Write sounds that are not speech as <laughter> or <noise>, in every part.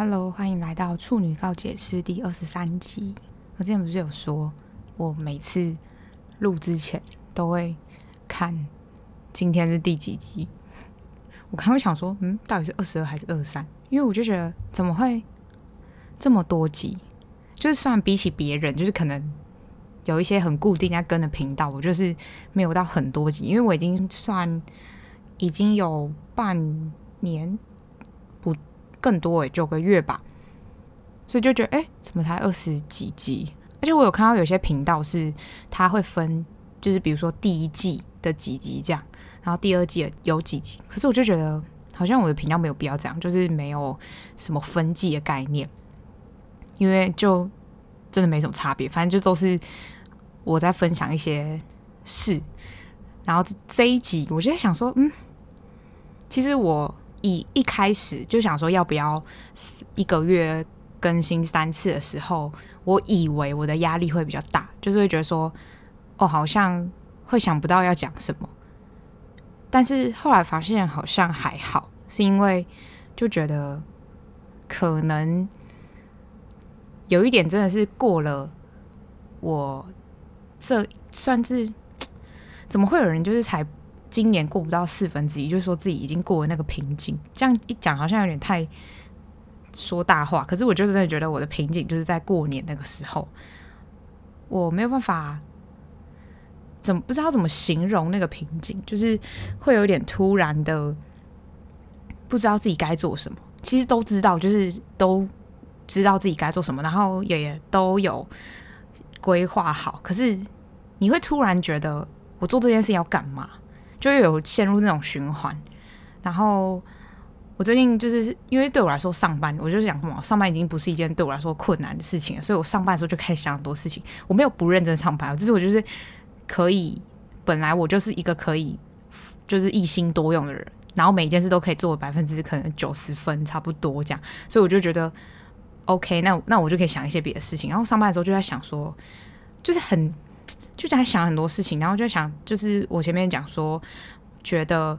Hello，欢迎来到处女告解师第二十三集。我之前不是有说，我每次录之前都会看今天是第几集。我刚刚想说，嗯，到底是二十二还是二十三？因为我就觉得怎么会这么多集？就是算比起别人，就是可能有一些很固定在跟的频道，我就是没有到很多集，因为我已经算已经有半年不。更多诶，九个月吧，所以就觉得哎，怎么才二十几集？而且我有看到有些频道是它会分，就是比如说第一季的几集这样，然后第二季有几集。可是我就觉得好像我的频道没有必要这样，就是没有什么分季的概念，因为就真的没什么差别，反正就都是我在分享一些事。然后这一集我就在想说，嗯，其实我。一一开始就想说要不要一个月更新三次的时候，我以为我的压力会比较大，就是会觉得说，哦，好像会想不到要讲什么。但是后来发现好像还好，是因为就觉得可能有一点真的是过了我这算是 <tsk> 怎么会有人就是才。今年过不到四分之一，就是说自己已经过了那个瓶颈。这样一讲，好像有点太说大话。可是我就真的觉得我的瓶颈就是在过年那个时候，我没有办法怎么不知道怎么形容那个瓶颈，就是会有点突然的不知道自己该做什么。其实都知道，就是都知道自己该做什么，然后也都有规划好。可是你会突然觉得，我做这件事要干嘛？就有陷入那种循环，然后我最近就是因为对我来说上班，我就是想什么，上班已经不是一件对我来说困难的事情了，所以我上班的时候就开始想很多事情。我没有不认真上班，就是我就是可以，本来我就是一个可以就是一心多用的人，然后每一件事都可以做百分之可能九十分差不多这样，所以我就觉得 OK，那那我就可以想一些别的事情。然后上班的时候就在想说，就是很。就在想很多事情，然后就想，就是我前面讲说，觉得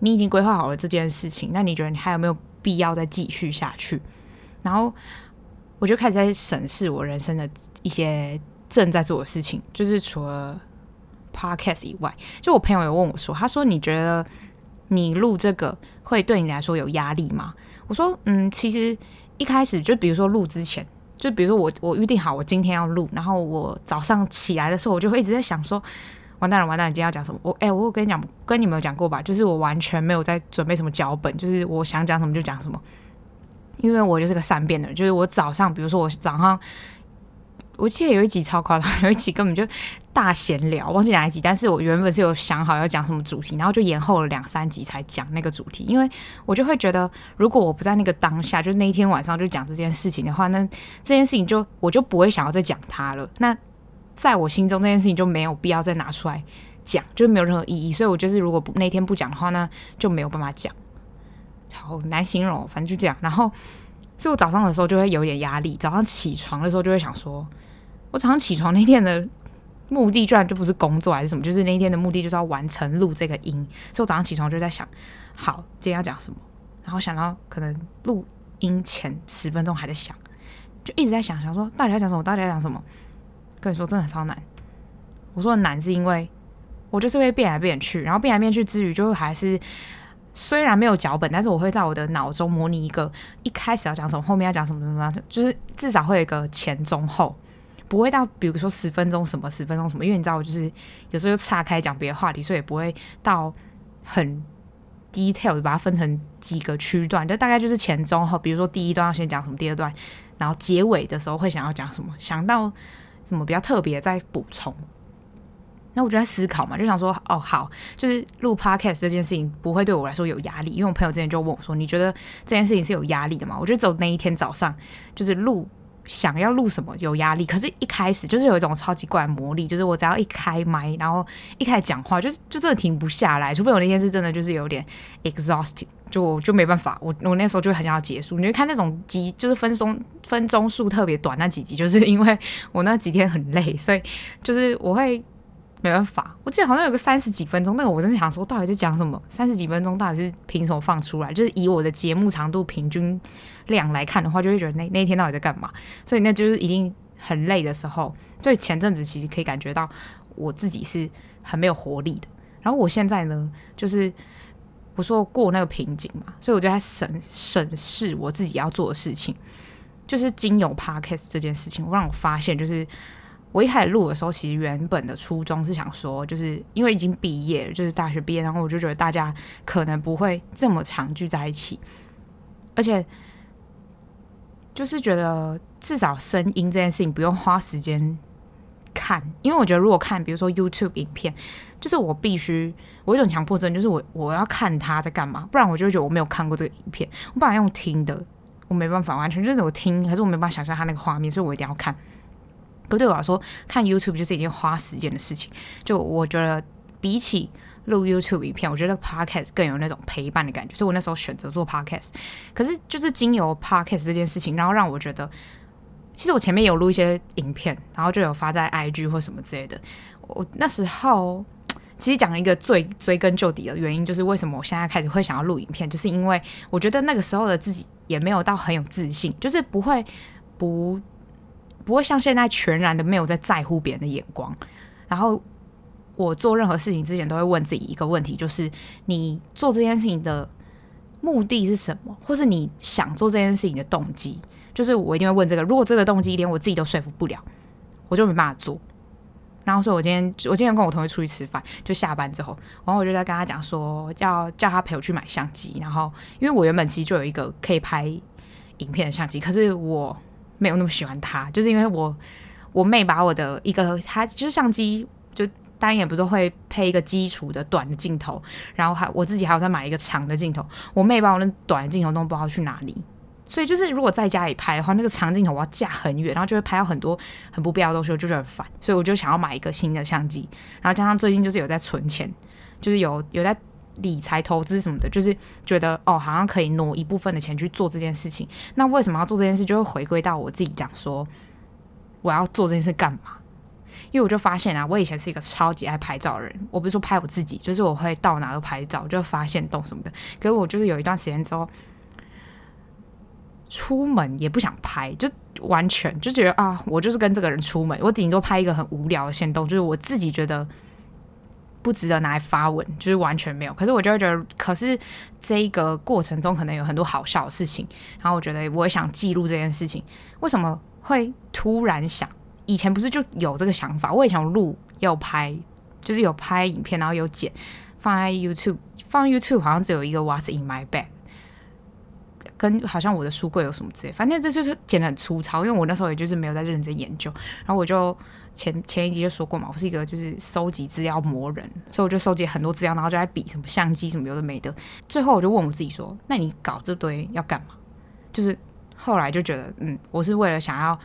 你已经规划好了这件事情，那你觉得你还有没有必要再继续下去？然后我就开始在审视我人生的一些正在做的事情，就是除了 podcast 以外，就我朋友有问我说，他说你觉得你录这个会对你来说有压力吗？我说，嗯，其实一开始就比如说录之前。就比如说我我预定好我今天要录，然后我早上起来的时候，我就会一直在想说，完蛋了完蛋了，今天要讲什么？我哎、我有跟你讲，跟你们有讲过吧？就是我完全没有在准备什么脚本，就是我想讲什么就讲什么，因为我就是个善变的人，就是我早上，比如说我早上。我记得有一集超夸张，有一集根本就大闲聊，忘记哪一集。但是我原本是有想好要讲什么主题，然后就延后了两三集才讲那个主题，因为我就会觉得，如果我不在那个当下，就那一天晚上就讲这件事情的话，那这件事情就我就不会想要再讲它了。那在我心中，这件事情就没有必要再拿出来讲，就没有任何意义。所以我就是如果不那天不讲的话，那就没有办法讲。好难形容，反正就这样。然后，所以我早上的时候就会有点压力，早上起床的时候就会想说。我早上起床那天的目的，居然就不是工作还是什么，就是那一天的目的就是要完成录这个音。所以我早上起床就在想，好，今天要讲什么？然后想到可能录音前十分钟还在想，就一直在想，想说到底要讲什么？到底要讲什么？跟你说真的超难。我说的难是因为我就是会变来变去，然后变来变去之余，就还是虽然没有脚本，但是我会在我的脑中模拟一个一开始要讲什么，后面要讲什么什么，就是至少会有一个前中后。不会到，比如说十分钟什么，十分钟什么，因为你知道我就是有时候就岔开讲别的话题，所以也不会到很 detail 的把它分成几个区段，就大概就是前中后。比如说第一段要先讲什么，第二段，然后结尾的时候会想要讲什么，想到什么比较特别再补充。那我就在思考嘛，就想说，哦，好，就是录 podcast 这件事情不会对我来说有压力，因为我朋友之前就问我说，你觉得这件事情是有压力的吗？我觉得只有那一天早上就是录。想要录什么有压力，可是一开始就是有一种超级怪的魔力，就是我只要一开麦，然后一开始讲话，就就真的停不下来，除非我那天是真的就是有点 exhausting，就就没办法，我我那时候就很想要结束。你会看那种集，就是分钟分钟数特别短那几集，就是因为我那几天很累，所以就是我会没办法，我记得好像有个三十几分钟，那个我真的想说，到底在讲什么？三十几分钟到底是凭什么放出来？就是以我的节目长度平均量来看的话，就会觉得那那一天到底在干嘛？所以那就是一定很累的时候。所以前阵子其实可以感觉到我自己是很没有活力的。然后我现在呢，就是我说过那个瓶颈嘛，所以我就在审审视我自己要做的事情，就是经由 Podcast 这件事情，让我发现就是。我一开始录的时候，其实原本的初衷是想说，就是因为已经毕业了，就是大学毕业，然后我就觉得大家可能不会这么常聚在一起，而且就是觉得至少声音这件事情不用花时间看，因为我觉得如果看，比如说 YouTube 影片，就是我必须我有一种强迫症，就是我我要看他在干嘛，不然我就觉得我没有看过这个影片，我本来用听的，我没办法完全就是我听，可是我没办法想象他那个画面，所以我一定要看。可对我来说，看 YouTube 就是一件花时间的事情。就我觉得，比起录 YouTube 影片，我觉得 Podcast 更有那种陪伴的感觉。所以我那时候选择做 Podcast。可是，就是经由 Podcast 这件事情，然后让我觉得，其实我前面有录一些影片，然后就有发在 IG 或什么之类的。我那时候其实讲了一个最追根究底的原因，就是为什么我现在开始会想要录影片，就是因为我觉得那个时候的自己也没有到很有自信，就是不会不。不会像现在全然的没有在在乎别人的眼光，然后我做任何事情之前都会问自己一个问题，就是你做这件事情的目的是什么，或是你想做这件事情的动机，就是我一定会问这个。如果这个动机连我自己都说服不了，我就没办法做。然后所以我今天我今天跟我同学出去吃饭，就下班之后，然后我就在跟他讲说要叫他陪我去买相机，然后因为我原本其实就有一个可以拍影片的相机，可是我。没有那么喜欢它，就是因为我我妹把我的一个，它就是相机，就单眼不都会配一个基础的短的镜头，然后还我自己还要再买一个长的镜头。我妹把我那短的镜头都不知道去哪里，所以就是如果在家里拍的话，那个长镜头我要架很远，然后就会拍到很多很不必要的东西，我就觉得很烦。所以我就想要买一个新的相机，然后加上最近就是有在存钱，就是有有在。理财投资什么的，就是觉得哦，好像可以挪一部分的钱去做这件事情。那为什么要做这件事？就会回归到我自己讲说，我要做这件事干嘛？因为我就发现啊，我以前是一个超级爱拍照的人。我不是说拍我自己，就是我会到哪都拍照，就发现动什么的。可是我就是有一段时间之后，出门也不想拍，就完全就觉得啊，我就是跟这个人出门，我顶多拍一个很无聊的限动，就是我自己觉得。不值得拿来发文，就是完全没有。可是我就会觉得，可是这一个过程中可能有很多好笑的事情，然后我觉得我也想记录这件事情。为什么会突然想？以前不是就有这个想法？我以前有录，要拍，就是有拍影片，然后有剪，放在 YouTube，放 YouTube 好像只有一个 What's in my bag，跟好像我的书柜有什么之类，反正这就是剪得很粗糙，因为我那时候也就是没有在认真研究，然后我就。前前一集就说过嘛，我是一个就是收集资料魔人，所以我就收集很多资料，然后就在比什么相机什么有的没的。最后我就问我自己说：“那你搞这堆要干嘛？”就是后来就觉得，嗯，我是为了想要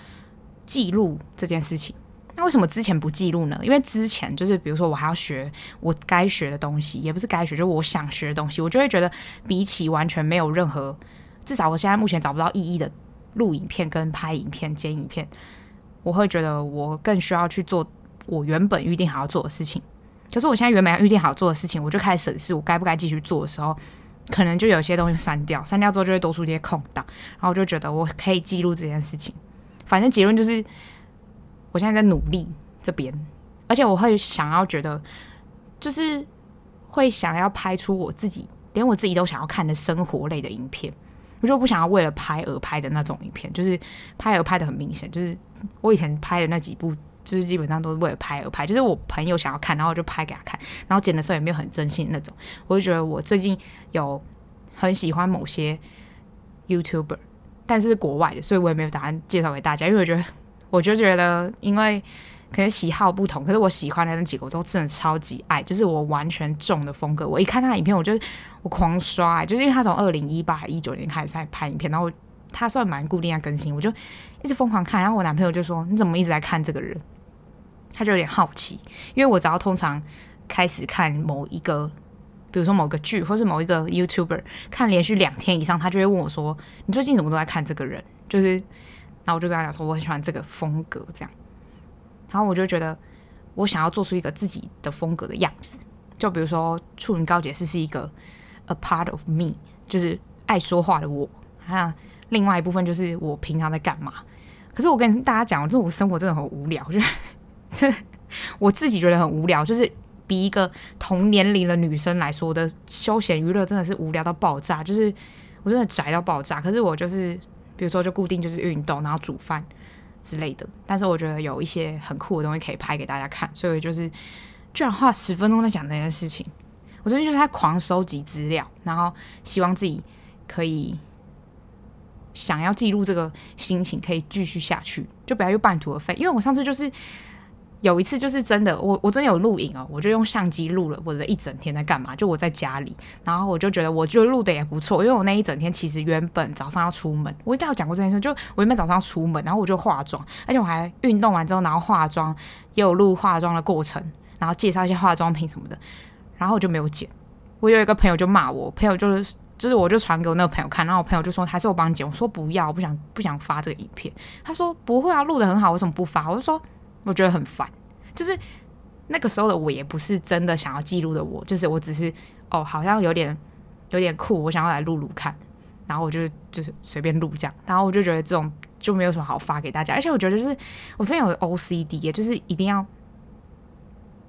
记录这件事情。那为什么之前不记录呢？因为之前就是比如说我还要学我该学的东西，也不是该学，就是我想学的东西，我就会觉得比起完全没有任何，至少我现在目前找不到意义的录影片跟拍影片、剪影片。我会觉得我更需要去做我原本预定好要做的事情，可是我现在原本要预定好做的事情，我就开始审视我该不该继续做的时候，可能就有些东西删掉，删掉之后就会多出一些空档，然后我就觉得我可以记录这件事情。反正结论就是，我现在在努力这边，而且我会想要觉得，就是会想要拍出我自己连我自己都想要看的生活类的影片。我就不想要为了拍而拍的那种影片，就是拍而拍的很明显，就是我以前拍的那几部，就是基本上都是为了拍而拍，就是我朋友想要看，然后我就拍给他看，然后剪的时候也没有很真心的那种。我就觉得我最近有很喜欢某些 YouTuber，但是是国外的，所以我也没有打算介绍给大家，因为我觉得，我就觉得因为。可能喜好不同，可是我喜欢的那几个我都真的超级爱，就是我完全中的风格。我一看他的影片，我就我狂刷，就是因为他从二零一八一九年开始在拍影片，然后他算蛮固定在更新，我就一直疯狂看。然后我男朋友就说：“你怎么一直在看这个人？”他就有点好奇，因为我只要通常开始看某一个，比如说某个剧，或是某一个 <laughs> YouTuber，看连续两天以上，他就会问我说：“你最近怎么都在看这个人？”就是，然后我就跟他讲说：“我很喜欢这个风格，这样。”然后我就觉得，我想要做出一个自己的风格的样子。就比如说处女高解释是一个 a part of me，就是爱说话的我。那另外一部分就是我平常在干嘛。可是我跟大家讲，就是我生活真的很无聊，<laughs> 就这我自己觉得很无聊，就是比一个同年龄的女生来说的休闲娱乐真的是无聊到爆炸，就是我真的宅到爆炸。可是我就是比如说就固定就是运动，然后煮饭之类的。但是我觉得有一些很酷的东西可以拍给大家看，所以就是居然花十分钟在讲这件事情。我最近就是在狂收集资料，然后希望自己可以。想要记录这个心情，可以继续下去，就不要又半途而废。因为我上次就是有一次，就是真的，我我真的有录影哦，我就用相机录了我的一整天在干嘛。就我在家里，然后我就觉得，我就录的也不错。因为我那一整天其实原本早上要出门，我一定要讲过这件事。就我原本早上要出门，然后我就化妆，而且我还运动完之后，然后化妆，也有录化妆的过程，然后介绍一些化妆品什么的，然后我就没有剪。我有一个朋友就骂我，朋友就是。就是我就传给我那个朋友看，然后我朋友就说还是我帮你剪，我说不要，我不想不想发这个影片。他说不会啊，录得很好，为什么不发？我就说我觉得很烦。就是那个时候的我也不是真的想要记录的我，就是我只是哦好像有点有点酷，我想要来录录看，然后我就就是随便录这样，然后我就觉得这种就没有什么好发给大家，而且我觉得就是我真的有 OCD，就是一定要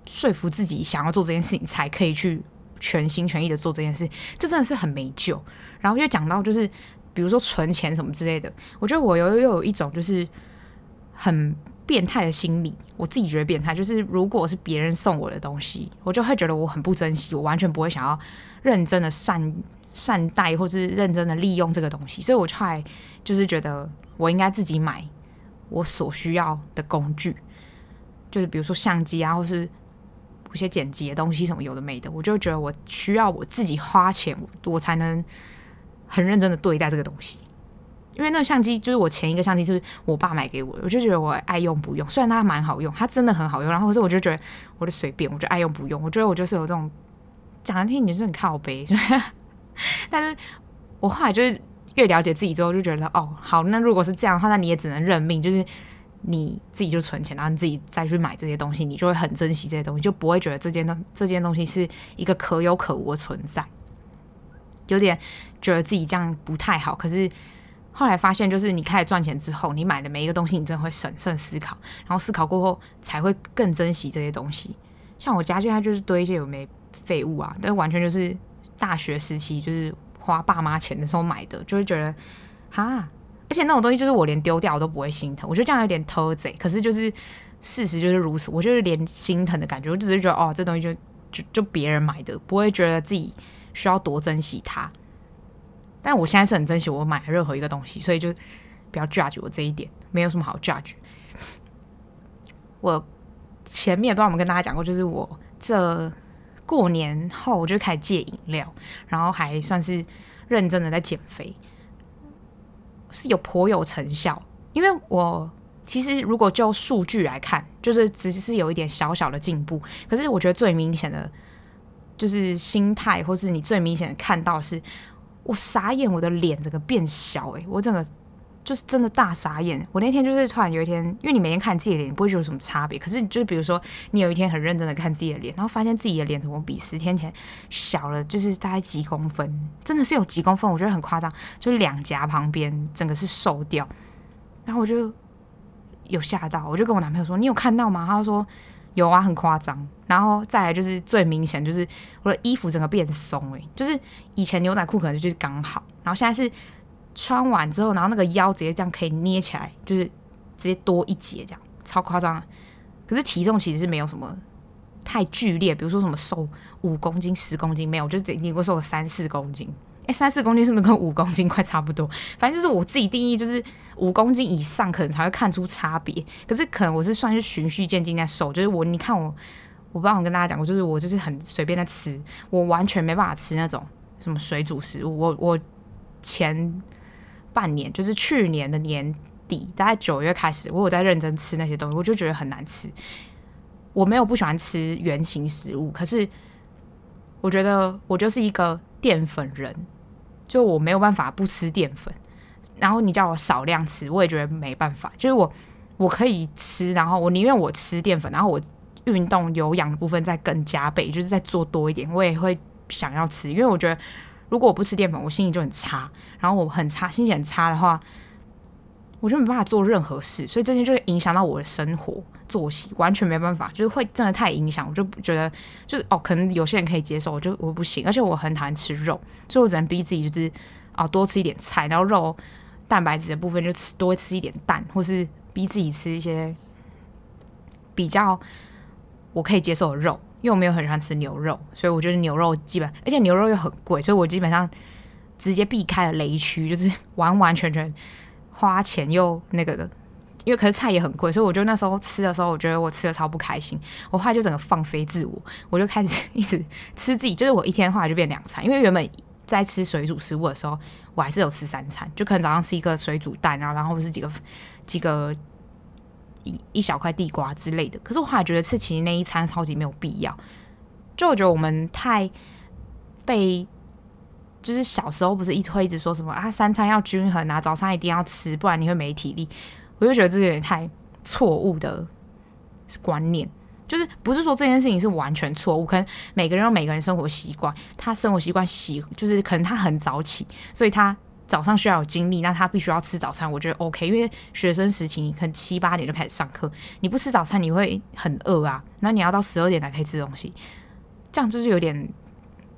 说服自己想要做这件事情才可以去。全心全意的做这件事，这真的是很没救。然后又讲到就是，比如说存钱什么之类的，我觉得我有又有一种就是很变态的心理。我自己觉得变态，就是如果是别人送我的东西，我就会觉得我很不珍惜，我完全不会想要认真的善善待或是认真的利用这个东西。所以我就还就是觉得我应该自己买我所需要的工具，就是比如说相机啊，或是。有些剪辑的东西什么有的没的，我就觉得我需要我自己花钱，我才能很认真的对待这个东西。因为那个相机就是我前一个相机是我爸买给我的，我就觉得我爱用不用。虽然它蛮好用，它真的很好用，然后可是我就觉得我就随便，我就爱用不用。我觉得我就是有这种讲难听，你就是很靠北。<laughs> 但是我后来就是越了解自己之后，就觉得哦，好，那如果是这样的话，那你也只能认命，就是。你自己就存钱，然后你自己再去买这些东西，你就会很珍惜这些东西，就不会觉得这件东这件东西是一个可有可无的存在。有点觉得自己这样不太好，可是后来发现，就是你开始赚钱之后，你买的每一个东西，你真的会审慎思考，然后思考过后才会更珍惜这些东西。像我家现在就是堆一些有没废物啊，但完全就是大学时期就是花爸妈钱的时候买的，就会觉得哈。而且那种东西就是我连丢掉我都不会心疼，我觉得这样有点偷贼。可是就是事实就是如此，我就是连心疼的感觉，我只是觉得哦，这东西就就就别人买的，不会觉得自己需要多珍惜它。但我现在是很珍惜我买的任何一个东西，所以就不要 judge 我这一点，没有什么好 judge。我前面不知道我们跟大家讲过，就是我这过年后我就开始戒饮料，然后还算是认真的在减肥。是有颇有成效，因为我其实如果就数据来看，就是只是有一点小小的进步。可是我觉得最明显的，就是心态，或是你最明显的看到是，我傻眼，我的脸整个变小，诶，我整个。就是真的大傻眼！我那天就是突然有一天，因为你每天看自己的脸，不会觉得有什么差别。可是，就是比如说，你有一天很认真的看自己的脸，然后发现自己的脸怎么比十天前小了，就是大概几公分，真的是有几公分，我觉得很夸张。就是两颊旁边整个是瘦掉，然后我就有吓到，我就跟我男朋友说：“你有看到吗？”他说：“有啊，很夸张。”然后再来就是最明显，就是我的衣服整个变松，诶，就是以前牛仔裤可能就是刚好，然后现在是。穿完之后，然后那个腰直接这样可以捏起来，就是直接多一截这样，超夸张。可是体重其实是没有什么太剧烈，比如说什么瘦五公斤、十公斤没有，就得你给我瘦个三四公斤。诶，三四公斤是不是跟五公斤快差不多？反正就是我自己定义，就是五公斤以上可能才会看出差别。可是可能我是算是循序渐进在瘦，就是我你看我，我不知道我跟大家讲过，就是我就是很随便在吃，我完全没办法吃那种什么水煮食物。我我前。半年就是去年的年底，大概九月开始，我有在认真吃那些东西，我就觉得很难吃。我没有不喜欢吃原型食物，可是我觉得我就是一个淀粉人，就我没有办法不吃淀粉。然后你叫我少量吃，我也觉得没办法。就是我我可以吃，然后我宁愿我吃淀粉，然后我运动有氧的部分再更加倍，就是再做多一点，我也会想要吃，因为我觉得如果我不吃淀粉，我心情就很差，然后我很差，心情很差的话，我就没办法做任何事，所以这些就会影响到我的生活作息，完全没办法，就是会真的太影响，我就觉得就是哦，可能有些人可以接受，我就我不行，而且我很讨厌吃肉，所以我只能逼自己就是哦多吃一点菜，然后肉蛋白质的部分就吃多吃一点蛋，或是逼自己吃一些比较我可以接受的肉，因为我没有很喜欢吃牛肉，所以我觉得牛肉基本，而且牛肉又很贵，所以我基本上直接避开了雷区，就是完完全全。花钱又那个的，因为可是菜也很贵，所以我觉得那时候吃的时候，我觉得我吃的超不开心。我后来就整个放飞自我，我就开始一直吃自己，就是我一天后来就变两餐。因为原本在吃水煮食物的时候，我还是有吃三餐，就可能早上吃一个水煮蛋啊，然后或是几个几个一一小块地瓜之类的。可是我后来觉得吃其实那一餐超级没有必要，就我觉得我们太被。就是小时候不是一直会一直说什么啊，三餐要均衡啊，早餐一定要吃，不然你会没体力。我就觉得这个有点太错误的观念，就是不是说这件事情是完全错误，可能每个人有每个人生活习惯，他生活习惯喜就是可能他很早起，所以他早上需要有精力，那他必须要吃早餐。我觉得 OK，因为学生时期你可能七八点就开始上课，你不吃早餐你会很饿啊，那你要到十二点才可以吃东西，这样就是有点。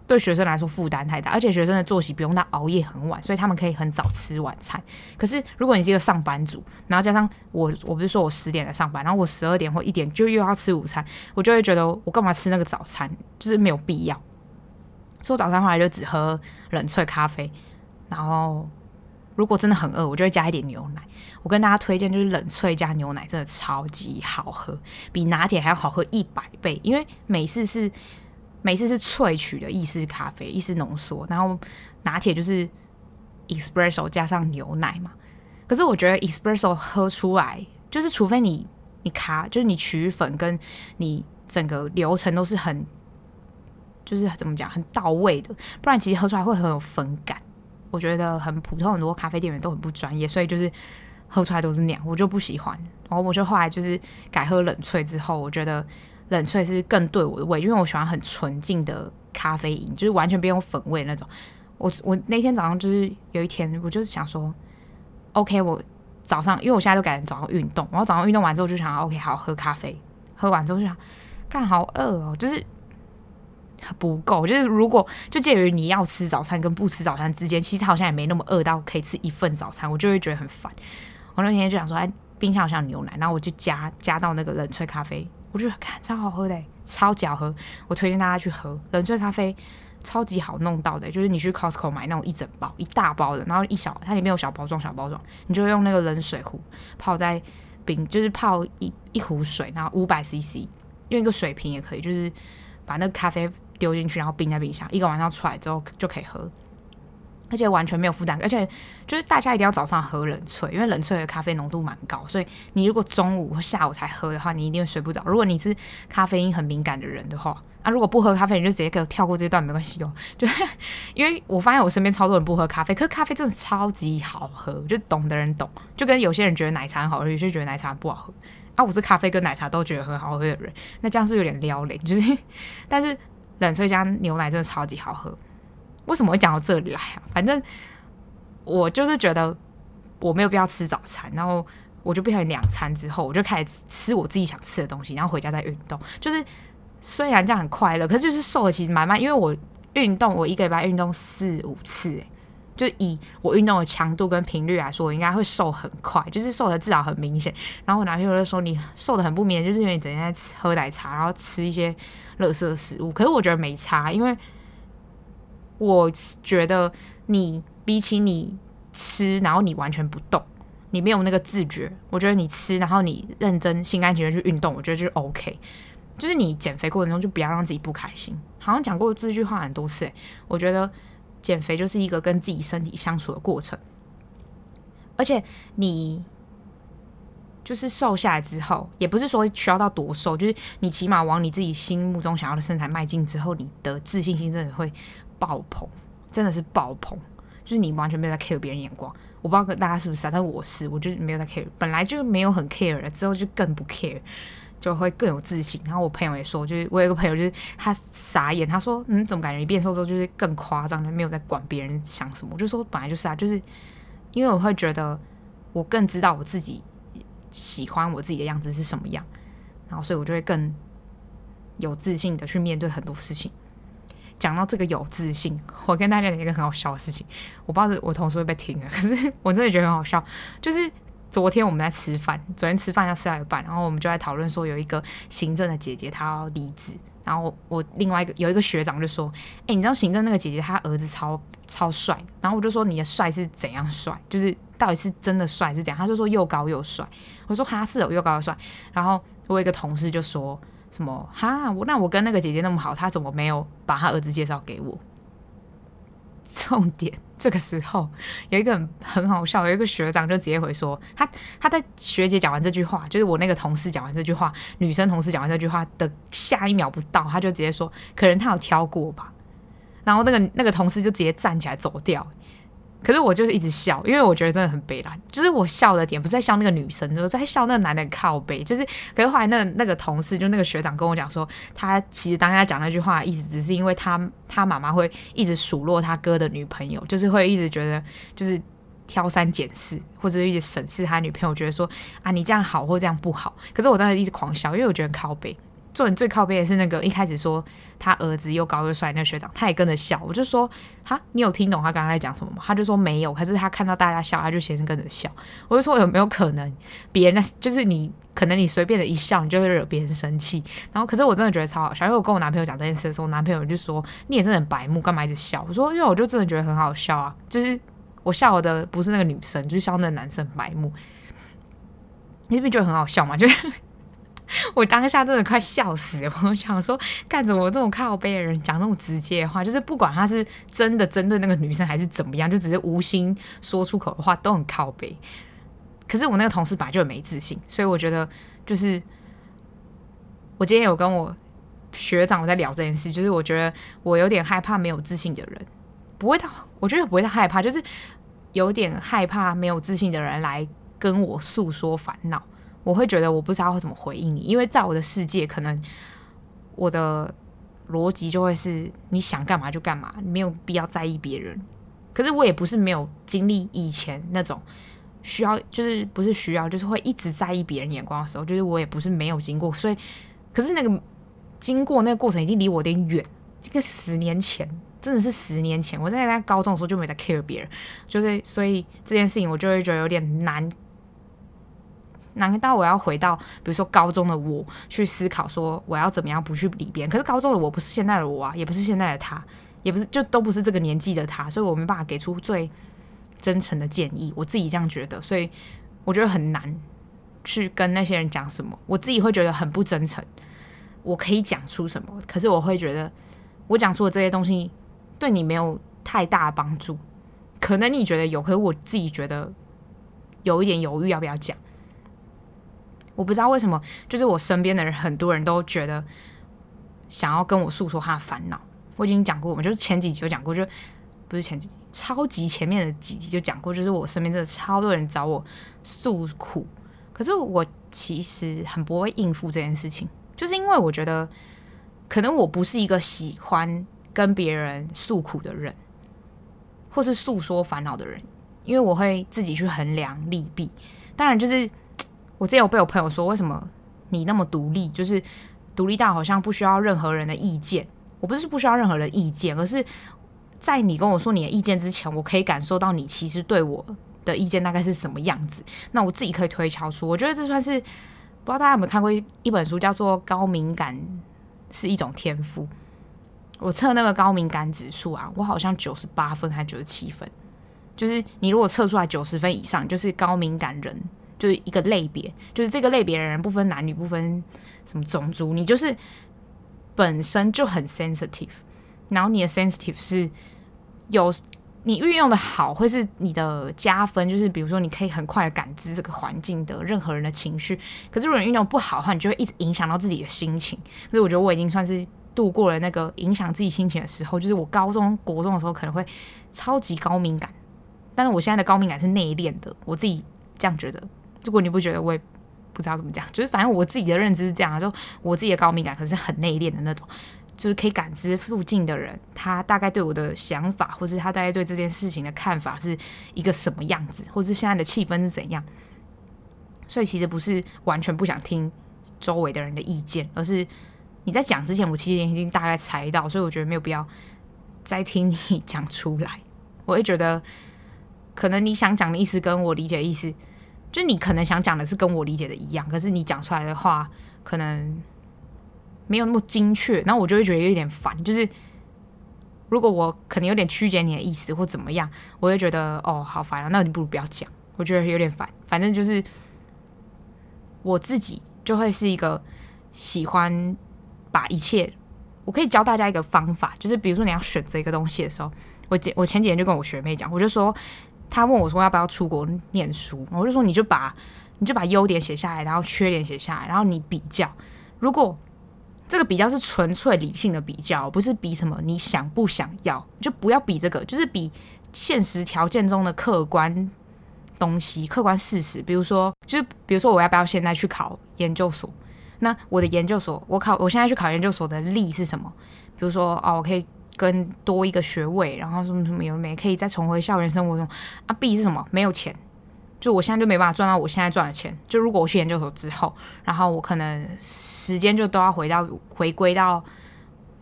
对学生来说负担太大，而且学生的作息不用到熬夜很晚，所以他们可以很早吃晚餐。可是如果你是一个上班族，然后加上我，我不是说我十点来上班，然后我十二点或一点就又要吃午餐，我就会觉得我干嘛吃那个早餐，就是没有必要。所以我早餐后来就只喝冷萃咖啡，然后如果真的很饿，我就会加一点牛奶。我跟大家推荐就是冷萃加牛奶真的超级好喝，比拿铁还要好喝一百倍，因为美式是。美式是萃取的意式咖啡，意式浓缩，然后拿铁就是 espresso 加上牛奶嘛。可是我觉得 espresso 喝出来，就是除非你你卡，就是你取粉跟你整个流程都是很，就是怎么讲很到位的，不然其实喝出来会很有粉感。我觉得很普通，很多咖啡店员都很不专业，所以就是喝出来都是那样，我就不喜欢。然后我就后来就是改喝冷萃之后，我觉得。冷萃是更对我的胃，因为我喜欢很纯净的咖啡因，就是完全不用粉味那种。我我那天早上就是有一天，我就是想说，OK，我早上因为我现在都改成早上运动，然后早上运动完之后就想，OK，好喝咖啡，喝完之后就想，干好饿哦，就是不够，就是如果就介于你要吃早餐跟不吃早餐之间，其实好像也没那么饿到可以吃一份早餐，我就会觉得很烦。我那天就想说，哎，冰箱好像牛奶，然后我就加加到那个冷萃咖啡。我觉得看超好喝的，超级好喝，我推荐大家去喝冷萃咖啡，超级好弄到的，就是你去 Costco 买那种一整包一大包的，然后一小它里面有小包装小包装，你就用那个冷水壶泡在冰，就是泡一一壶水，然后五百 CC，用一个水瓶也可以，就是把那个咖啡丢进去，然后冰在冰箱，一个晚上出来之后就可以喝。而且完全没有负担，而且就是大家一定要早上喝冷萃，因为冷萃的咖啡浓度蛮高，所以你如果中午或下午才喝的话，你一定会睡不着。如果你是咖啡因很敏感的人的话，啊，如果不喝咖啡，你就直接给我跳过这段没关系哦。就因为我发现我身边超多人不喝咖啡，可是咖啡真的超级好喝，就懂的人懂，就跟有些人觉得奶茶很好喝，有些人觉得奶茶不好喝。啊，我是咖啡跟奶茶都觉得很好喝的人，那这样是有点撩人，就是但是冷萃加牛奶真的超级好喝。为什么会讲到这里来啊？反正我就是觉得我没有必要吃早餐，然后我就变成两餐之后，我就开始吃我自己想吃的东西，然后回家再运动。就是虽然这样很快乐，可是就是瘦的其实蛮慢，因为我运动，我一个礼拜运动四五次，就以我运动的强度跟频率来说，我应该会瘦很快，就是瘦的至少很明显。然后我男朋友就说你瘦的很不明显，就是因为你整天在吃喝奶茶，然后吃一些垃圾食物。可是我觉得没差，因为。我觉得你比起你吃，然后你完全不动，你没有那个自觉。我觉得你吃，然后你认真、心甘情愿去运动，我觉得就 OK。就是你减肥过程中就不要让自己不开心。好像讲过这句话很多次，我觉得减肥就是一个跟自己身体相处的过程。而且你就是瘦下来之后，也不是说需要到多瘦，就是你起码往你自己心目中想要的身材迈进之后，你的自信心真的会。爆棚，真的是爆棚，就是你完全没有在 care 别人眼光。我不知道大家是不是啊，但我是，我就没有在 care，本来就没有很 care 了，之后就更不 care。就会更有自信。然后我朋友也说，就是我有一个朋友，就是他傻眼，他说：“嗯，怎么感觉你变瘦之后就是更夸张就，没有在管别人想什么？”我就说：“本来就是啊，就是因为我会觉得我更知道我自己喜欢我自己的样子是什么样，然后所以我就会更有自信的去面对很多事情。”讲到这个有自信，<laughs> 我跟大家讲一个很好笑的事情，我不知道我同事会不会听啊，可 <laughs> 是我真的觉得很好笑，就是。昨天我们在吃饭，昨天吃饭要吃到一半，然后我们就在讨论说有一个行政的姐姐她要离职，然后我另外一个有一个学长就说：“哎、你知道行政那个姐姐她儿子超超帅。”然后我就说：“你的帅是怎样帅？就是到底是真的帅是怎样？”他就说：“又高又帅。”我说：“他是哦又高又帅。”然后我一个同事就说什么：“哈，我那我跟那个姐姐那么好，他怎么没有把他儿子介绍给我？”重点。这个时候有一个很，很好笑，有一个学长就直接回说，他他在学姐讲完这句话，就是我那个同事讲完这句话，女生同事讲完这句话的下一秒不到，他就直接说，可能他有挑过吧，然后那个那个同事就直接站起来走掉。可是我就是一直笑，因为我觉得真的很悲凉。就是我笑的点不是在笑那个女生，就是在笑那个男的靠背。就是，可是后来那、那个同事就那个学长跟我讲说，他其实当他讲那句话的意思，只是因为他他妈妈会一直数落他哥的女朋友，就是会一直觉得就是挑三拣四，或者一直审视他女朋友，觉得说啊你这样好或这样不好。可是我当时一直狂笑，因为我觉得靠背。做人最靠背的是那个一开始说他儿子又高又帅那个学长，他也跟着笑。我就说哈，你有听懂他刚刚在讲什么吗？他就说没有。可是他看到大家笑，他就先跟着笑。我就说有没有可能别人就是你，可能你随便的一笑，你就会惹别人生气。然后可是我真的觉得超好笑，因为我跟我男朋友讲这件事的时候，我男朋友就说你也真的很白目，干嘛一直笑？我说因为我就真的觉得很好笑啊，就是我笑的不是那个女生，就是笑那个男生白目。你不是觉得很好笑嘛？就是。<laughs> 我当下真的快笑死了！我想说，干什么这种靠北的人讲那种直接的话，就是不管他是真的针对那个女生还是怎么样，就只是无心说出口的话都很靠北。可是我那个同事本来就没自信，所以我觉得就是我今天有跟我学长我在聊这件事，就是我觉得我有点害怕没有自信的人，不会到，我觉得不会太害怕，就是有点害怕没有自信的人来跟我诉说烦恼。我会觉得我不知道会怎么回应你，因为在我的世界，可能我的逻辑就会是你想干嘛就干嘛，没有必要在意别人。可是我也不是没有经历以前那种需要，就是不是需要，就是会一直在意别人眼光的时候，就是我也不是没有经过。所以，可是那个经过那个过程已经离我有点远，这个十年前真的是十年前，我在在高中的时候就没在 care 别人，就是所以这件事情我就会觉得有点难。难道我要回到比如说高中的我去思考说我要怎么样不去理别人？可是高中的我不是现在的我啊，也不是现在的他，也不是就都不是这个年纪的他，所以我没办法给出最真诚的建议。我自己这样觉得，所以我觉得很难去跟那些人讲什么。我自己会觉得很不真诚。我可以讲出什么？可是我会觉得我讲出的这些东西对你没有太大的帮助。可能你觉得有，可是我自己觉得有一点犹豫要不要讲。我不知道为什么，就是我身边的人，很多人都觉得想要跟我诉说他的烦恼。我已经讲过，我们就是前几集有讲过，就不是前几集，超级前面的几集就讲过，就是我身边真的超多人找我诉苦。可是我其实很不会应付这件事情，就是因为我觉得可能我不是一个喜欢跟别人诉苦的人，或是诉说烦恼的人，因为我会自己去衡量利弊。当然就是。我之前有被我朋友说，为什么你那么独立？就是独立到好像不需要任何人的意见。我不是不需要任何人的意见，而是在你跟我说你的意见之前，我可以感受到你其实对我的意见大概是什么样子。那我自己可以推敲出，我觉得这算是不知道大家有没有看过一本书，叫做《高敏感是一种天赋》。我测那个高敏感指数啊，我好像九十八分还是九十七分？就是你如果测出来九十分以上，就是高敏感人。就是一个类别，就是这个类别的人不分男女，不分什么种族，你就是本身就很 sensitive，然后你的 sensitive 是有你运用的好，会是你的加分，就是比如说你可以很快的感知这个环境的任何人的情绪。可是如果你运用不好的话，你就会一直影响到自己的心情。所以我觉得我已经算是度过了那个影响自己心情的时候。就是我高中国中的时候可能会超级高敏感，但是我现在的高敏感是内敛的，我自己这样觉得。如果你不觉得，我也不知道怎么讲，就是反正我自己的认知是这样，就我自己的高敏感可是很内敛的那种，就是可以感知附近的人，他大概对我的想法，或是他大概对这件事情的看法是一个什么样子，或是现在的气氛是怎样。所以其实不是完全不想听周围的人的意见，而是你在讲之前，我其实已经大概猜到，所以我觉得没有必要再听你讲出来。我会觉得，可能你想讲的意思跟我理解的意思。就你可能想讲的是跟我理解的一样，可是你讲出来的话可能没有那么精确，然后我就会觉得有点烦。就是如果我可能有点曲解你的意思或怎么样，我会觉得哦，好烦啊，那你不如不要讲，我觉得有点烦。反正就是我自己就会是一个喜欢把一切，我可以教大家一个方法，就是比如说你要选择一个东西的时候，我我前几天就跟我学妹讲，我就说。他问我说要不要出国念书，我就说你就把你就把优点写下来，然后缺点写下来，然后你比较。如果这个比较是纯粹理性的比较，不是比什么你想不想要，就不要比这个，就是比现实条件中的客观东西、客观事实。比如说，就是比如说我要不要现在去考研究所？那我的研究所，我考我现在去考研究所的利是什么？比如说哦，我可以。跟多一个学位，然后什么什么有没可以再重回校园生活中啊？B 是什么？没有钱，就我现在就没办法赚到我现在赚的钱。就如果我去研究所之后，然后我可能时间就都要回到回归到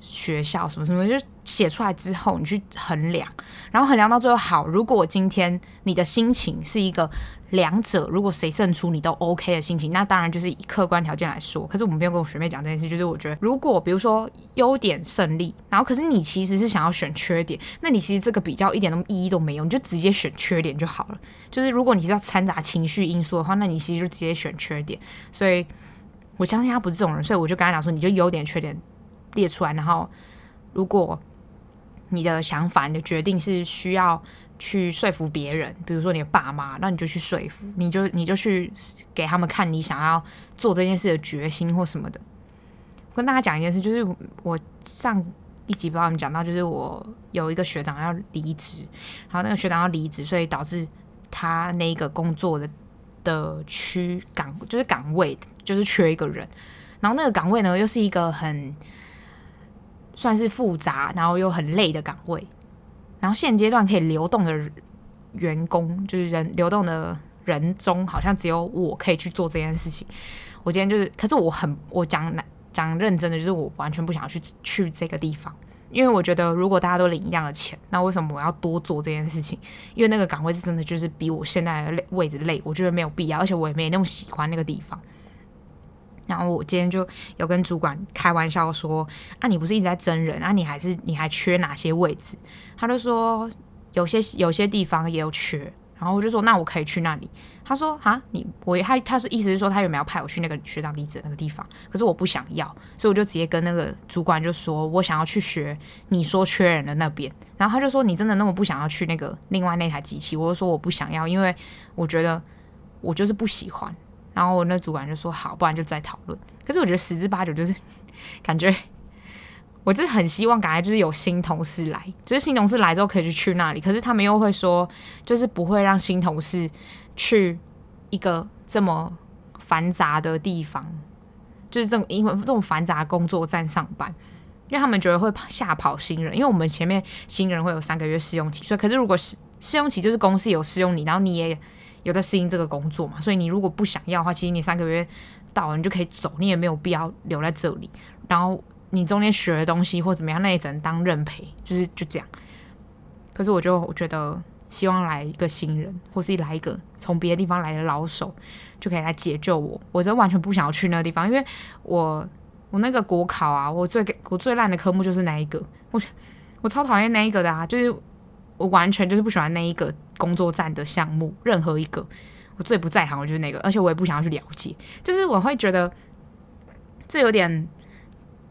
学校什么什么，就写出来之后你去衡量，然后衡量到最后好。如果今天你的心情是一个。两者如果谁胜出，你都 OK 的心情，那当然就是以客观条件来说。可是我们不用跟我学妹讲这件事，就是我觉得，如果比如说优点胜利，然后可是你其实是想要选缺点，那你其实这个比较一点都意义都没有，你就直接选缺点就好了。就是如果你是要掺杂情绪因素的话，那你其实就直接选缺点。所以我相信他不是这种人，所以我就跟他讲说，你就优点缺点列出来，然后如果你的想法、你的决定是需要。去说服别人，比如说你的爸妈，那你就去说服，你就你就去给他们看你想要做这件事的决心或什么的。跟大家讲一件事，就是我上一集不知道你们讲到，就是我有一个学长要离职，然后那个学长要离职，所以导致他那个工作的的区岗就是岗位就是缺一个人，然后那个岗位呢又是一个很算是复杂，然后又很累的岗位。然后现阶段可以流动的员工，就是人流动的人中，好像只有我可以去做这件事情。我今天就是，可是我很我讲讲认真的，就是我完全不想要去去这个地方，因为我觉得如果大家都领一样的钱，那为什么我要多做这件事情？因为那个岗位是真的就是比我现在的位置累，我觉得没有必要，而且我也没那么喜欢那个地方。然后我今天就有跟主管开玩笑说：“啊，你不是一直在真人啊？你还是你还缺哪些位置？”他就说：“有些有些地方也有缺。”然后我就说：“那我可以去那里。”他说：“哈，你我他他是意思是说他有没有派我去那个学长离职那个地方？可是我不想要，所以我就直接跟那个主管就说：我想要去学你说缺人的那边。然后他就说：你真的那么不想要去那个另外那台机器？我就说我不想要，因为我觉得我就是不喜欢。”然后我那主管就说好，不然就再讨论。可是我觉得十之八九就是 <laughs> 感觉，<laughs> 我就是很希望赶快就是有新同事来，就是新同事来之后可以去去那里。可是他们又会说，就是不会让新同事去一个这么繁杂的地方，就是这种因为这种繁杂工作站上班，因为他们觉得会吓跑新人。因为我们前面新人会有三个月试用期，所以可是如果试试用期就是公司有试用你，然后你也。有在适应这个工作嘛？所以你如果不想要的话，其实你三个月到了你就可以走，你也没有必要留在这里。然后你中间学的东西或怎么样，那也只能当认赔，就是就这样。可是我就我觉得，希望来一个新人，或是来一个从别的地方来的老手，就可以来解救我。我真完全不想要去那个地方，因为我我那个国考啊，我最我最烂的科目就是那一个，我我超讨厌那一个的啊，就是我完全就是不喜欢那一个。工作站的项目，任何一个我最不在行，我就是那个，而且我也不想要去了解，就是我会觉得这有点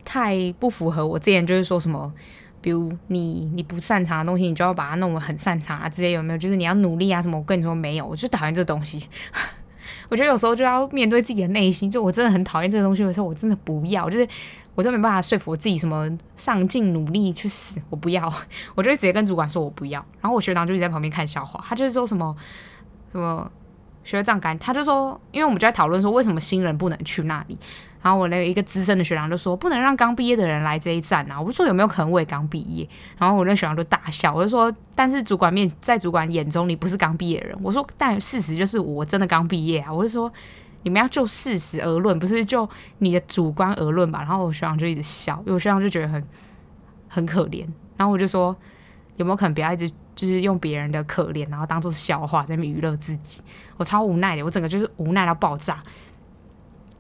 太不符合我之前就是说什么，比如你你不擅长的东西，你就要把它弄得很擅长啊之类，有没有？就是你要努力啊什么？我跟你说没有，我就讨厌这东西。<laughs> 我觉得有时候就要面对自己的内心，就我真的很讨厌这个东西的时候，我真的不要，就是。我真没办法说服我自己，什么上进努力去死，我不要，<laughs> 我就直接跟主管说我不要。然后我学长就一直在旁边看笑话，他就是说什么什么学长干，他就说，因为我们就在讨论说为什么新人不能去那里。然后我那个一个资深的学长就说，不能让刚毕业的人来这一站啊。我就说有没有可能我也刚毕业？然后我那学长就大笑，我就说，但是主管面在主管眼中你不是刚毕业的人。我说，但事实就是我真的刚毕业啊。我就说，你们要就事实而论，不是就你的主观而论吧。然后我学长就一直笑，因为我学长就觉得很很可怜。然后我就说，有没有可能不要一直就是用别人的可怜，然后当做笑话在那娱乐自己？我超无奈的，我整个就是无奈到爆炸。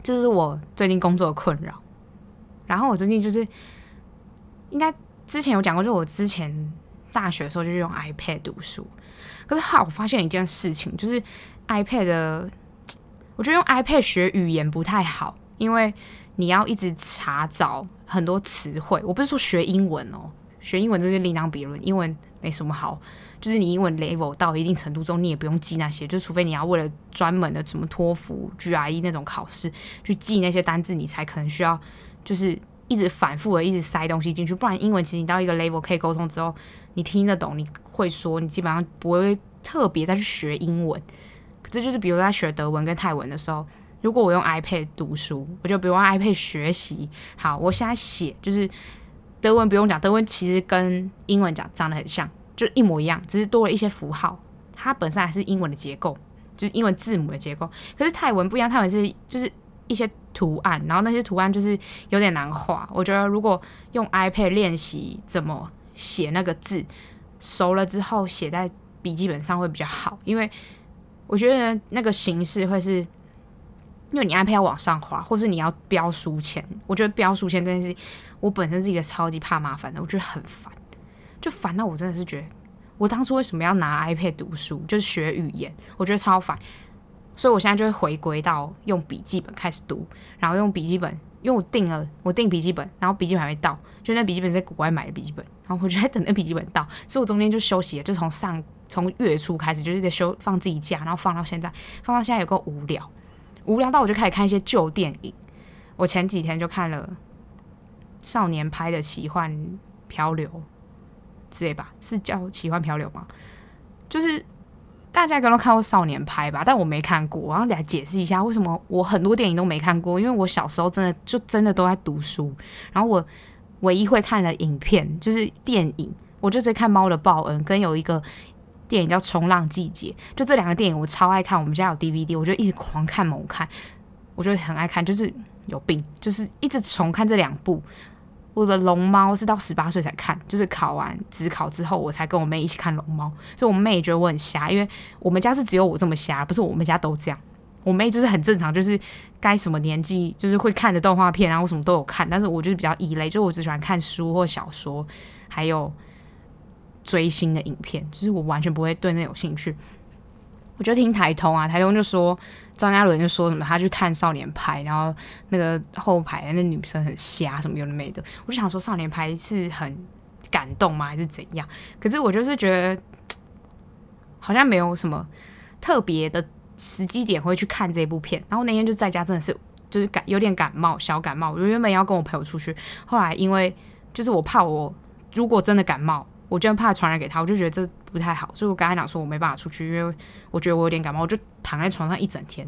就是我最近工作的困扰，然后我最近就是应该之前有讲过，就我之前大学的时候就是用 iPad 读书，可是后来我发现一件事情，就是 iPad 的，<laughs> 我觉得用 iPad 学语言不太好，因为你要一直查找很多词汇。我不是说学英文哦，学英文这是另当别论，英文没什么好。就是你英文 level 到一定程度之后，你也不用记那些，就除非你要为了专门的什么托福、GRE 那种考试去记那些单字，你才可能需要就是一直反复的一直塞东西进去。不然英文其实你到一个 level 可以沟通之后，你听得懂，你会说，你基本上不会特别再去学英文。这就是比如在学德文跟泰文的时候，如果我用 iPad 读书，我就不用 iPad 学习。好，我现在写就是德文不用讲，德文其实跟英文讲长得很像。就一模一样，只是多了一些符号。它本身还是英文的结构，就是英文字母的结构。可是泰文不一样，泰文是就是一些图案，然后那些图案就是有点难画。我觉得如果用 iPad 练习怎么写那个字，熟了之后写在笔记本上会比较好。因为我觉得那个形式会是，因为你 iPad 要往上滑，或是你要标书签。我觉得标书签这件事，我本身是一个超级怕麻烦的，我觉得很烦。就烦到我真的是觉得，我当初为什么要拿 iPad 读书，就是学语言，我觉得超烦。所以我现在就会回归到用笔记本开始读，然后用笔记本，因为我订了，我订笔记本，然后笔记本还没到，就那笔记本在国外买的笔记本，然后我就在等那笔记本到，所以我中间就休息了，就从上从月初开始就是在休放自己假，然后放到现在，放到现在有够无聊，无聊到我就开始看一些旧电影。我前几天就看了少年拍的《奇幻漂流》。之类吧，是叫《奇幻漂流》吗？就是大家应该都看过少年派吧，但我没看过。然后来解释一下，为什么我很多电影都没看过？因为我小时候真的就真的都在读书，然后我唯一会看的影片就是电影，我就在看《猫的报恩》，跟有一个电影叫《冲浪季节》，就这两个电影我超爱看。我们家有 DVD，我就一直狂看猛看，我就很爱看，就是有病，就是一直重看这两部。我的龙猫是到十八岁才看，就是考完指考之后，我才跟我妹一起看龙猫。所以我妹也觉得我很瞎，因为我们家是只有我这么瞎，不是我们家都这样。我妹就是很正常，就是该什么年纪就是会看的动画片，然后什么都有看。但是我就是比较异类，就我只喜欢看书或小说，还有追星的影片，就是我完全不会对那有兴趣。我就听台通啊，台通就说。张嘉伦就说什么他去看少年派，然后那个后排那女生很瞎，什么有的没的。我就想说少年派是很感动吗，还是怎样？可是我就是觉得好像没有什么特别的时机点会去看这部片。然后那天就在家，真的是就是感有点感冒，小感冒。我原本要跟我朋友出去，后来因为就是我怕我如果真的感冒，我就怕传染给他，我就觉得这不太好，所以我跟他讲说我没办法出去，因为我觉得我有点感冒，我就躺在床上一整天。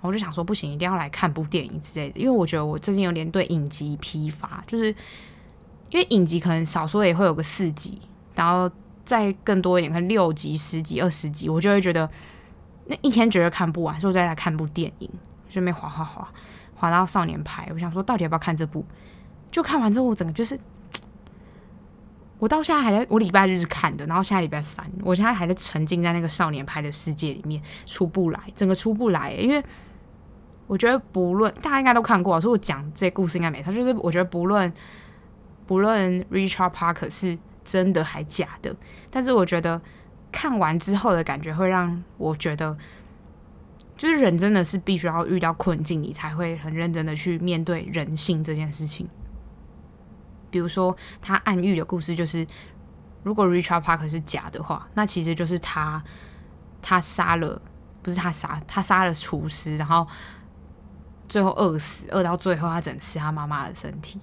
我就想说不行，一定要来看部电影之类的，因为我觉得我最近有点对影集疲乏，就是因为影集可能少说也会有个四集，然后再更多一点，可能六集、十集、二十集，我就会觉得那一天绝对看不完，所以我再来看部电影，顺便滑滑滑滑到少年派，我想说到底要不要看这部？就看完之后，我整个就是。我到现在还在，我礼拜日是看的，然后现在礼拜三，我现在还在沉浸在那个少年派的世界里面出不来，整个出不来，因为我觉得不论大家应该都看过，所以我讲这故事应该没错。就是我觉得不论不论 Richard Parker 是真的还假的，但是我觉得看完之后的感觉会让我觉得，就是人真的是必须要遇到困境，你才会很认真的去面对人性这件事情。比如说，他暗喻的故事就是，如果 Richard Parker 是假的话，那其实就是他，他杀了，不是他杀，他杀了厨师，然后最后饿死，饿到最后他只能吃他妈妈的身体。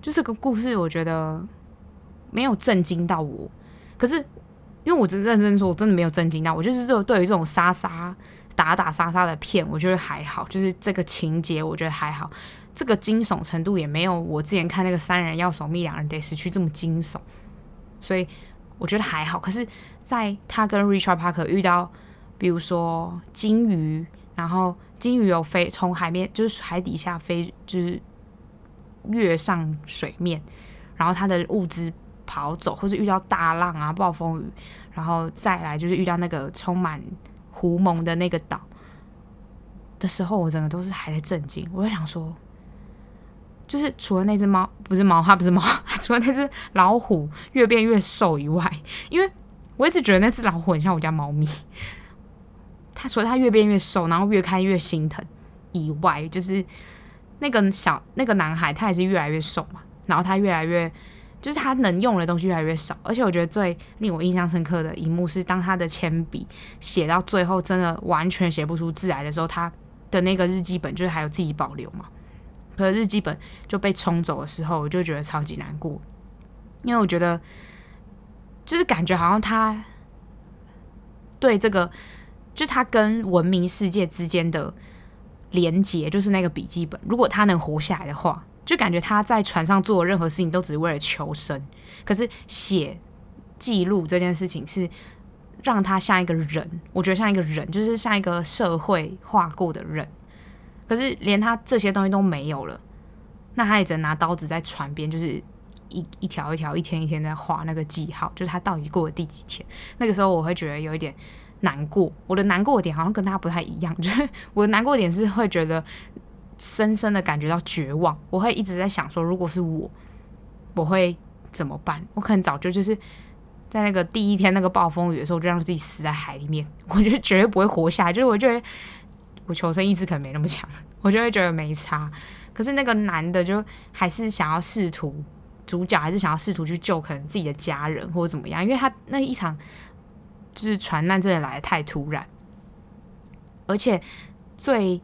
就这个故事，我觉得没有震惊到我。可是，因为我真认真说，我真的没有震惊到我，就是这对于这种杀杀打打杀杀的片，我觉得还好，就是这个情节我觉得还好，这个惊悚程度也没有我之前看那个三人要守密，两人得死去这么惊悚，所以我觉得还好。可是，在他跟 Richard Parker 遇到，比如说鲸鱼，然后鲸鱼有飞从海面，就是海底下飞，就是跃上水面，然后他的物资跑走，或者遇到大浪啊、暴风雨，然后再来就是遇到那个充满狐獴的那个岛的时候，我整个都是还在震惊。我在想说，就是除了那只猫，不是猫，它不是猫，<laughs> 除了那只老虎越变越瘦以外，因为我一直觉得那只老虎很像我家猫咪。它除了它越变越瘦，然后越看越心疼以外，就是那个小那个男孩，他也是越来越瘦嘛，然后他越来越。就是他能用的东西越来越少，而且我觉得最令我印象深刻的一幕是，当他的铅笔写到最后真的完全写不出字来的时候，他的那个日记本就是还有自己保留嘛。可是日记本就被冲走的时候，我就觉得超级难过，因为我觉得就是感觉好像他对这个，就他跟文明世界之间的连接，就是那个笔记本，如果他能活下来的话。就感觉他在船上做任何事情都只是为了求生，可是写记录这件事情是让他像一个人，我觉得像一个人，就是像一个社会化过的人。可是连他这些东西都没有了，那他也只能拿刀子在船边，就是一一条一条、一天一天在画那个记号，就是他到底过了第几天。那个时候我会觉得有一点难过，我的难过点好像跟他不太一样，就是我的难过点是会觉得。深深的感觉到绝望，我会一直在想说，如果是我，我会怎么办？我可能早就就是在那个第一天那个暴风雨的时候，就让自己死在海里面，我觉得绝对不会活下来。就是我觉得我求生意志可能没那么强，我就会觉得没差。可是那个男的就还是想要试图，主角还是想要试图去救可能自己的家人或者怎么样，因为他那一场就是船难真的来得太突然，而且最。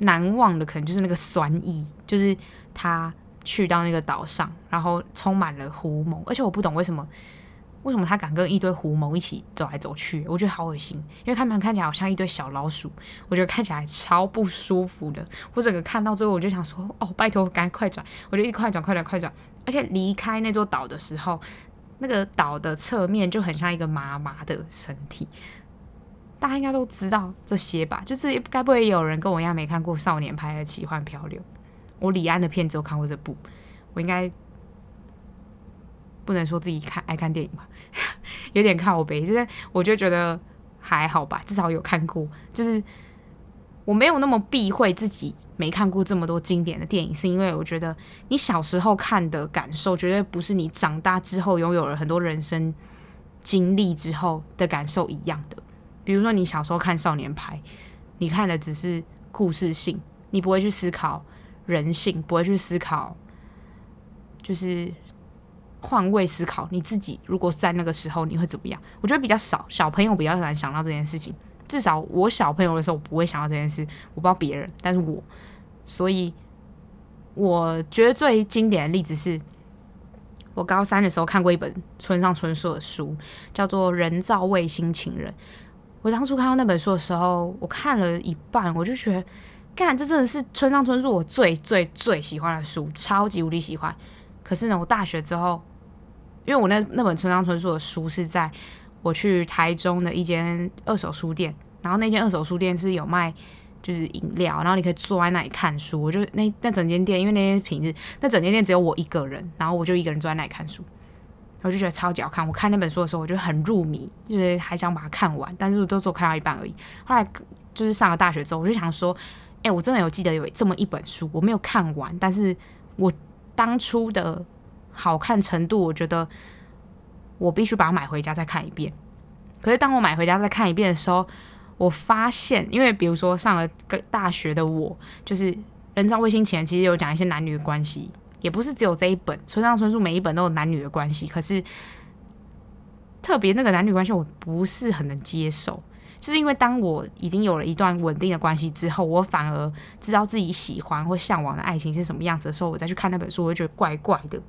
难忘的可能就是那个酸意，就是他去到那个岛上，然后充满了狐蒙，而且我不懂为什么，为什么他敢跟一堆狐獴一起走来走去，我觉得好恶心，因为他们看起来好像一堆小老鼠，我觉得看起来超不舒服的。我整个看到最后，我就想说，哦，拜托，赶快转，我就一直快转，快转，快转。而且离开那座岛的时候，那个岛的侧面就很像一个妈妈的身体。大家应该都知道这些吧？就是该不会有人跟我一样没看过少年派的奇幻漂流？我李安的片只有看过这部，我应该不能说自己看爱看电影吧，<laughs> 有点靠北。就是我就觉得还好吧，至少有看过。就是我没有那么避讳自己没看过这么多经典的电影，是因为我觉得你小时候看的感受，绝对不是你长大之后拥有了很多人生经历之后的感受一样的。比如说，你小时候看少年派，你看的只是故事性，你不会去思考人性，不会去思考，就是换位思考你自己。如果在那个时候，你会怎么样？我觉得比较少，小朋友比较难想到这件事情。至少我小朋友的时候，我不会想到这件事。我不知道别人，但是我，所以我觉得最经典的例子是，我高三的时候看过一本村上春树的书，叫做《人造卫星情人》。我当初看到那本书的时候，我看了一半，我就觉得，干，这真的是村上春树我最最最喜欢的书，超级无敌喜欢。可是呢，我大学之后，因为我那那本村上春树的书是在我去台中的一间二手书店，然后那间二手书店是有卖就是饮料，然后你可以坐在那里看书。我就那那整间店，因为那天平日那整间店只有我一个人，然后我就一个人坐在那里看书。我就觉得超级好看。我看那本书的时候，我就很入迷，就是还想把它看完，但是都只看到一半而已。后来就是上了大学之后，我就想说，哎、我真的有记得有这么一本书，我没有看完，但是我当初的好看程度，我觉得我必须把它买回家再看一遍。可是当我买回家再看一遍的时候，我发现，因为比如说上了个大学的我，就是《人造卫星情人》其实有讲一些男女的关系。也不是只有这一本，村上春树每一本都有男女的关系，可是特别那个男女关系我不是很能接受，就是因为当我已经有了一段稳定的关系之后，我反而知道自己喜欢或向往的爱情是什么样子的时候，我再去看那本书，我会觉得怪怪的，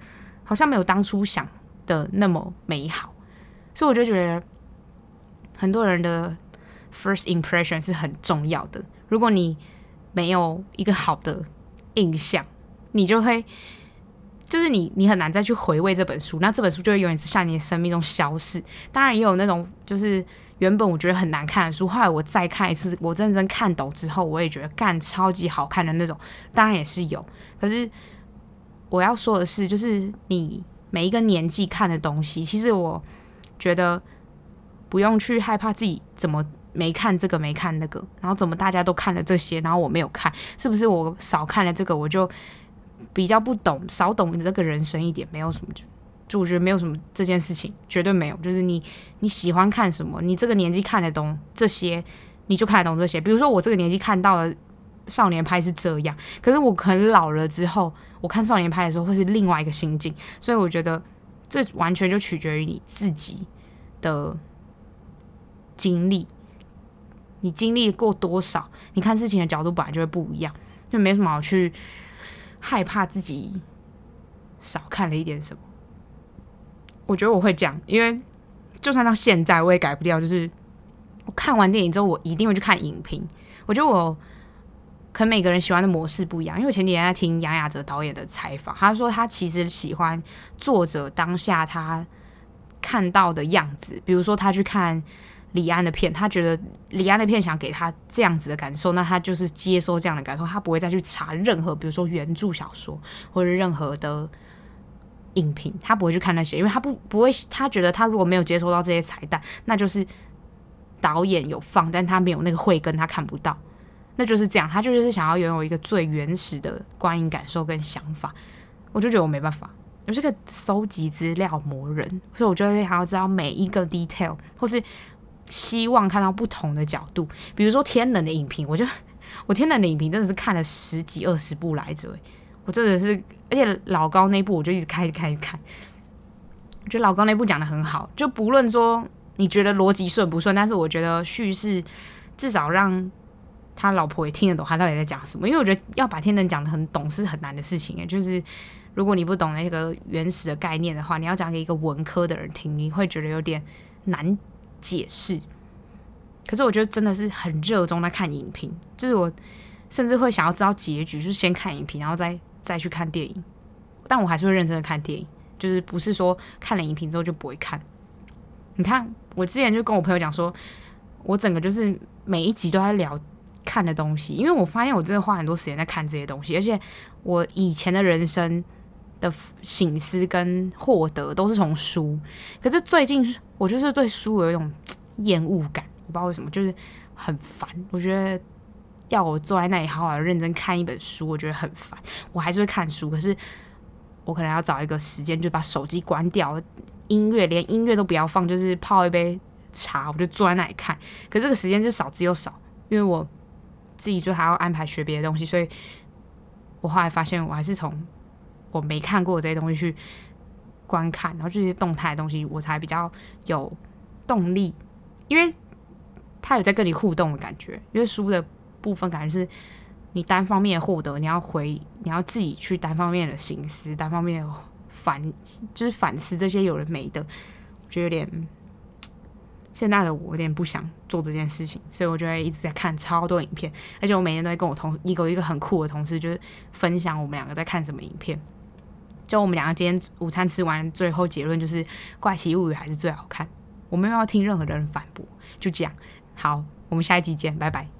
好像没有当初想的那么美好，所以我就觉得很多人的 first impression 是很重要的。如果你没有一个好的印象，你就会就是你你很难再去回味这本书，那这本书就会永远在你的生命中消失。当然也有那种就是原本我觉得很难看的书，后来我再看一次，我认真看懂之后，我也觉得干超级好看的那种，当然也是有。可是我要说的是，就是你每一个年纪看的东西，其实我觉得不用去害怕自己怎么。没看这个，没看那个，然后怎么大家都看了这些，然后我没有看，是不是我少看了这个，我就比较不懂，少懂这个人生一点？没有什么，就就我觉得没有什么这件事情，绝对没有。就是你你喜欢看什么，你这个年纪看得懂这些，你就看得懂这些。比如说我这个年纪看到了少年派是这样，可是我可能老了之后，我看少年派的时候会是另外一个心境。所以我觉得这完全就取决于你自己的经历。你经历过多少？你看事情的角度本来就会不一样，就没什么好去害怕自己少看了一点什么。我觉得我会这样，因为就算到现在我也改不掉，就是我看完电影之后，我一定会去看影评。我觉得我可能每个人喜欢的模式不一样，因为我前几天在听杨雅哲导演的采访，他说他其实喜欢作者当下他看到的样子，比如说他去看。李安的片，他觉得李安的片想给他这样子的感受，那他就是接收这样的感受，他不会再去查任何，比如说原著小说或者任何的影评，他不会去看那些，因为他不不会，他觉得他如果没有接收到这些彩蛋，那就是导演有放，但他没有那个慧根，他看不到，那就是这样，他就是想要拥有一个最原始的观影感受跟想法，我就觉得我没办法，我是个收集资料魔人，所以我觉得想要知道每一个 detail 或是。希望看到不同的角度，比如说天能的影评，我就我天能的影评真的是看了十几二十部来着，我真的是，而且老高那部我就一直看一看看，我觉得老高那部讲得很好，就不论说你觉得逻辑顺不顺，但是我觉得叙事至少让他老婆也听得懂他到底在讲什么，因为我觉得要把天能讲得很懂是很难的事情诶，就是如果你不懂那个原始的概念的话，你要讲给一个文科的人听，你会觉得有点难。解释，可是我觉得真的是很热衷在看影评，就是我甚至会想要知道结局，就是先看影评，然后再再去看电影。但我还是会认真的看电影，就是不是说看了影评之后就不会看。你看，我之前就跟我朋友讲说，我整个就是每一集都在聊看的东西，因为我发现我真的花很多时间在看这些东西，而且我以前的人生的醒思跟获得都是从书，可是最近。我就是对书有一种厌恶感，我不知道为什么，就是很烦。我觉得要我坐在那里好好认真看一本书，我觉得很烦。我还是会看书，可是我可能要找一个时间，就把手机关掉，音乐连音乐都不要放，就是泡一杯茶，我就坐在那里看。可这个时间就少之又少，因为我自己就还要安排学别的东西，所以我后来发现，我还是从我没看过这些东西去。观看，然后这些动态的东西，我才比较有动力，因为他有在跟你互动的感觉。因为书的部分感觉是你单方面获得，你要回，你要自己去单方面的行思，单方面的反，就是反思这些有的没的，我觉得有点现在的我有点不想做这件事情，所以我就会一直在看超多影片，而且我每天都会跟我同一个一个很酷的同事，就是分享我们两个在看什么影片。就我们两个今天午餐吃完，最后结论就是《怪奇物语》还是最好看。我没有要听任何的人反驳，就这样。好，我们下一集见，拜拜。